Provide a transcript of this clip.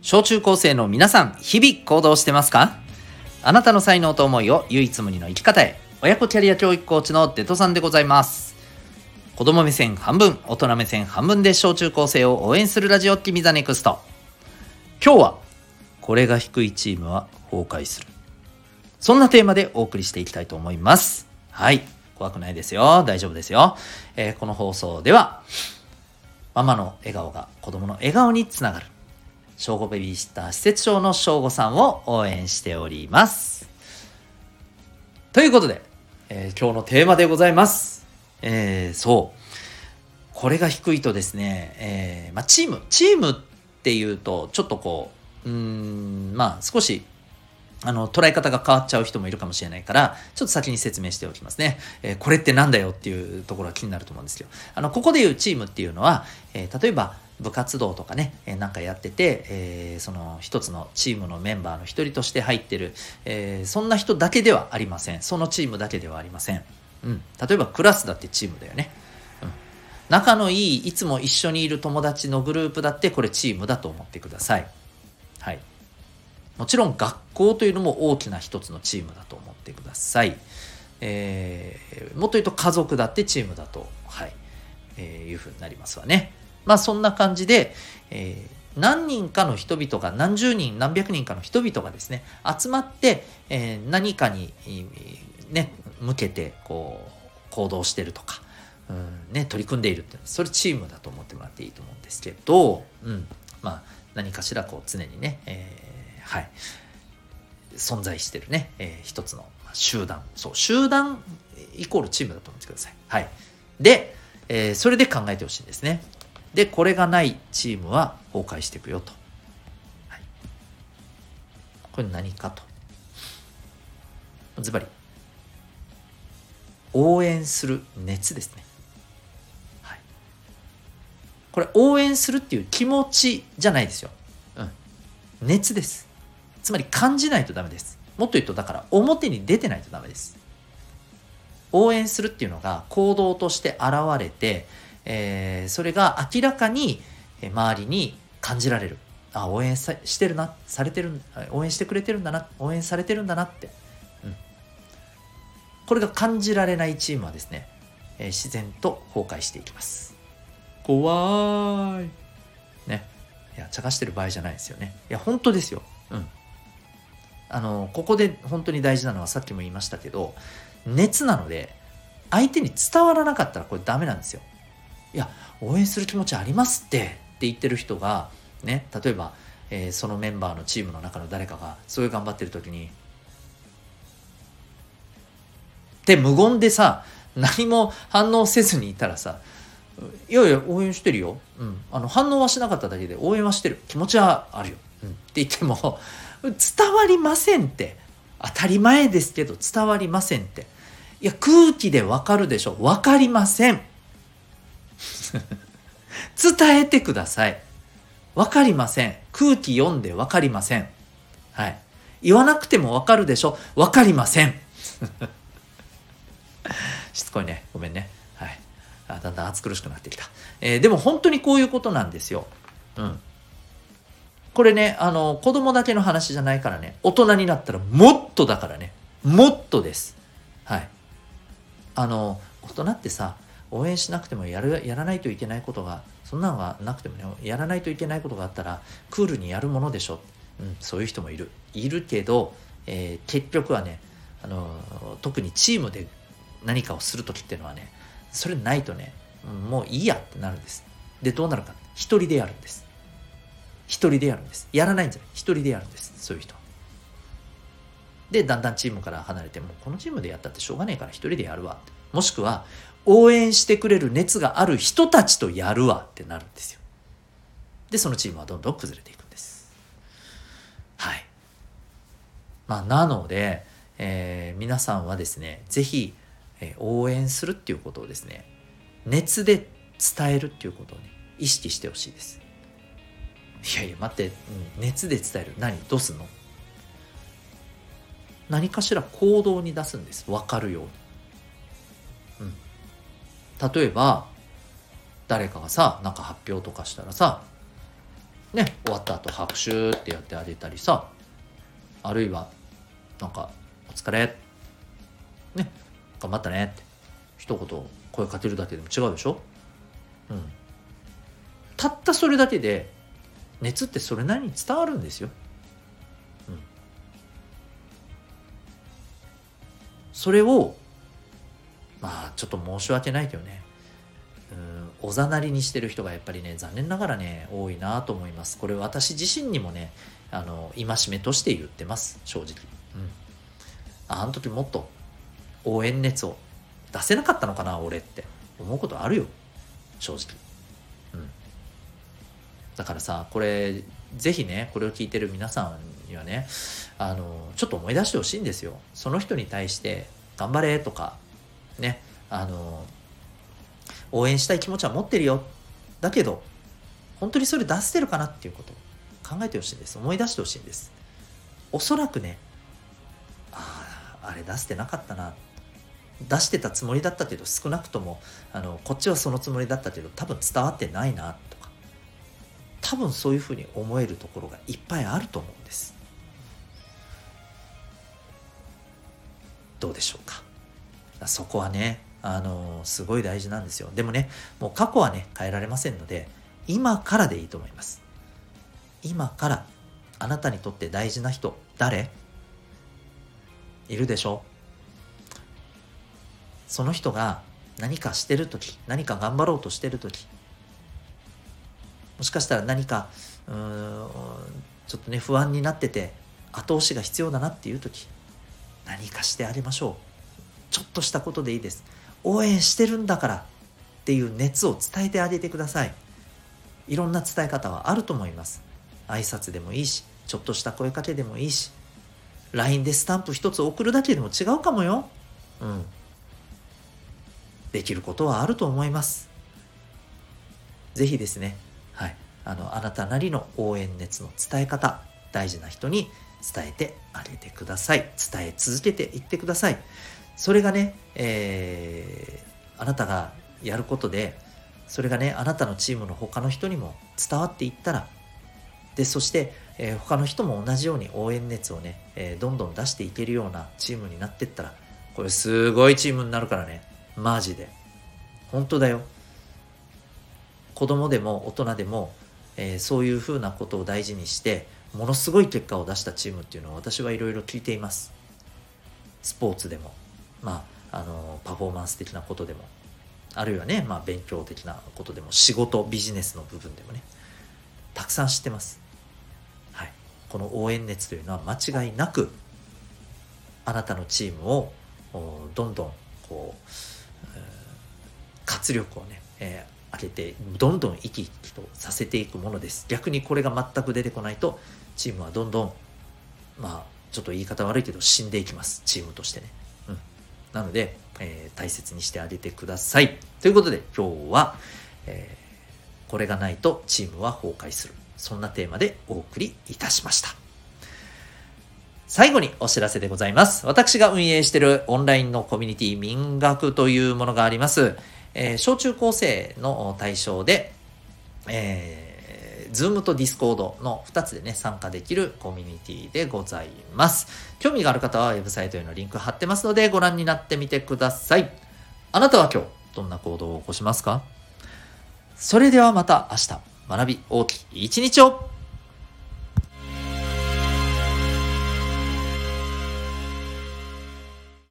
小中高生の皆さん、日々行動してますか？あなたの才能と思いを唯一無二の生き方へ。親子キャリア教育コーチのデトさんでございます。子供目線半分、大人目線半分で小中高生を応援するラジオ君 The Next。今日は、これが低いチームは崩壊する。そんなテーマでお送りしていきたいと思います。はい。怖くないですよ。大丈夫ですよ。えー、この放送では、ママの笑顔が子供の笑顔につながる。正午ベビーシッター施設長の正午さんを応援しております。ということで、えー、今日のテーマでございます。えー、そう。これが低いとですね、えー、まあ、チーム、チームっていうと、ちょっとこう、うん、まあ、少しあの、捉え方が変わっちゃう人もいるかもしれないから、ちょっと先に説明しておきますね。えー、これってなんだよっていうところが気になると思うんですよ。あの、ここで言うチームっていうのは、えー、例えば、部活動とかね、えー、なんかやってて、えー、その一つのチームのメンバーの一人として入ってる、えー、そんな人だけではありません。そのチームだけではありません。うん。例えばクラスだってチームだよね。うん。仲のいい、いつも一緒にいる友達のグループだってこれチームだと思ってください。はい。もちろん学校というのも大きな一つのチームだと思ってください。えー、もっと言うと家族だってチームだと、はい、えー、いうふうになりますわね。まあそんな感じで、えー、何人かの人々が、何十人、何百人かの人々がですね、集まって、えー、何かに、ね、向けて、こう、行動してるとか、うんね、取り組んでいるってそれチームだと思ってもらっていいと思うんですけど、うん、まあ何かしらこう常にね、えーはい、存在してるね、えー、一つの集団。そう、集団イコールチームだと思ってください。はい。で、えー、それで考えてほしいんですね。で、これがないチームは崩壊していくよと。はい、これ何かと。ズバリ、応援する熱ですね。はい。これ、応援するっていう気持ちじゃないですよ。うん。熱です。つまり感じないとダメです。もっと言うと、だから表に出てないとダメです。応援するっていうのが行動として現れて、えー、それが明らかに周りに感じられる。あ、応援さしてるな、されてる、応援してくれてるんだな、応援されてるんだなって。うん。これが感じられないチームはですね、えー、自然と崩壊していきます。怖い。ね。いや、茶化してる場合じゃないですよね。いや、本当ですよ。うん。あのここで本当に大事なのはさっきも言いましたけど熱なので相手に伝わらなかったらこれダメなんですよ。いや応援する気持ちありますってって言ってる人がね例えば、えー、そのメンバーのチームの中の誰かがすごい頑張ってる時にって無言でさ何も反応せずにいたらさいやいや応援してるよ、うん、あの反応はしなかっただけで応援はしてる気持ちはあるよ、うん、って言っても伝わりませんって。当たり前ですけど伝わりませんって。いや、空気でわかるでしょ。わかりません。伝えてください。わかりません。空気読んでわかりません。はい。言わなくてもわかるでしょ。わかりません。しつこいね。ごめんね。はい。あだんだん暑苦しくなってきた。えー、でも本当にこういうことなんですよ。うん。これね、あの、子供だけの話じゃないからね、大人になったらもっとだからね、もっとです。はい。あの、大人ってさ、応援しなくてもやる、やらないといけないことが、そんなのがなくてもね、やらないといけないことがあったら、クールにやるものでしょ。うん、そういう人もいる。いるけど、えー、結局はね、あの、特にチームで何かをする時っていうのはね、それないとね、もういいやってなるんです。で、どうなるか。一人でやるんです。一人でやるんです。やらないんじゃない。一人でやるんです。そういう人。で、だんだんチームから離れて、もうこのチームでやったってしょうがねえから一人でやるわ。もしくは、応援してくれる熱がある人たちとやるわってなるんですよ。で、そのチームはどんどん崩れていくんです。はい。まあ、なので、えー、皆さんはですね、ぜひ、えー、応援するっていうことをですね、熱で伝えるっていうことをね、意識してほしいです。いやいや待って、うん、熱で伝える何？どうすんの？何かしら行動に出すんです分かるように、例えば誰かがさなんか発表とかしたらさね終わった後拍手ってやってあげたりさあるいはなんか「お疲れ」ね頑張ったねって一言声かけるだけでも違うでしょ？うん。たったそれだけで熱ってそれなりに伝わるんですよ、うん、それをまあちょっと申し訳ないけどね。うんおざなりにしてる人がやっぱりね残念ながらね多いなと思います。これ私自身にもねあの戒めとして言ってます。正直。うん。あの時もっと応援熱を出せなかったのかな俺って。思うことあるよ。正直。うん。だからさこれぜひねこれを聞いてる皆さんにはねあのちょっと思い出してほしいんですよ。その人に対して頑張れとかねあの応援したい気持ちは持ってるよ。だけど本当にそれ出してるかなっていうこと考えてほしいんです。思い出してほしいんです。おそらくねあああれ出してなかったな。出してたつもりだったけど少なくともあのこっちはそのつもりだったけど多分伝わってないなとか。多分そういうふうに思えるところがいっぱいあると思うんです。どうでしょうか？そこはねあのすごい大事なんですよ。でもねもう過去はね変えられませんので今からでいいと思います。今からあなたにとって大事な人誰？いるでしょ？その人が何かしてる時何か頑張ろうとしてる時もしかしたら何かうーんちょっとね不安になってて後押しが必要だなっていう時何かしてあげましょう。ちょっとしたことでいいです。応援してるんだからっていう熱を伝えてあげてください。いろんな伝え方はあると思います。挨拶でもいいしちょっとした声かけでもいいし LINE でスタンプ一つ送るだけでも違うかもよ。うん。できることはあると思います。是非ですねはい。あのあなたなりの応援熱の伝え方大事な人に伝えてあげてください。伝え続けていってください。それがね、えー、あなたがやることでそれがねあなたのチームの他の人にも伝わっていったらでそして、えー、他の人も同じように応援熱をね、えー、どんどん出していけるようなチームになっていったらこれすごいチームになるからね。マジで。本当だよ。子供でも大人でも、えー、そういうふうなことを大事にしてものすごい結果を出したチームっていうのは私はいろいろ聞いています。スポーツでも。まあ、あのパフォーマンス的なことでもあるいはね、まあ、勉強的なことでも仕事ビジネスの部分でもねたくさん知ってます、はい、この応援熱というのは間違いなくあなたのチームをどんどんこう、活力をね、えー、上げてどんどん生き生きとさせていくものです。逆にこれが全く出てこないとチームはどんどんまあちょっと言い方悪いけど死んでいきます。チームとしてね。なので、えー、大切にしてあげてください。ということで今日は、えー、これがないとチームは崩壊する。そんなテーマでお送りいたしました。最後にお知らせでございます。私が運営しているオンラインのコミュニティ民学というものがあります。えー、小中高生の対象で、えー Zoom と Discord の2つでね、参加できるコミュニティでございます。興味がある方はウェブサイトへのリンク貼ってますのでご覧になってみてください。あなたは今日、どんな行動を起こしますか？それではまた明日、学び大きい一日を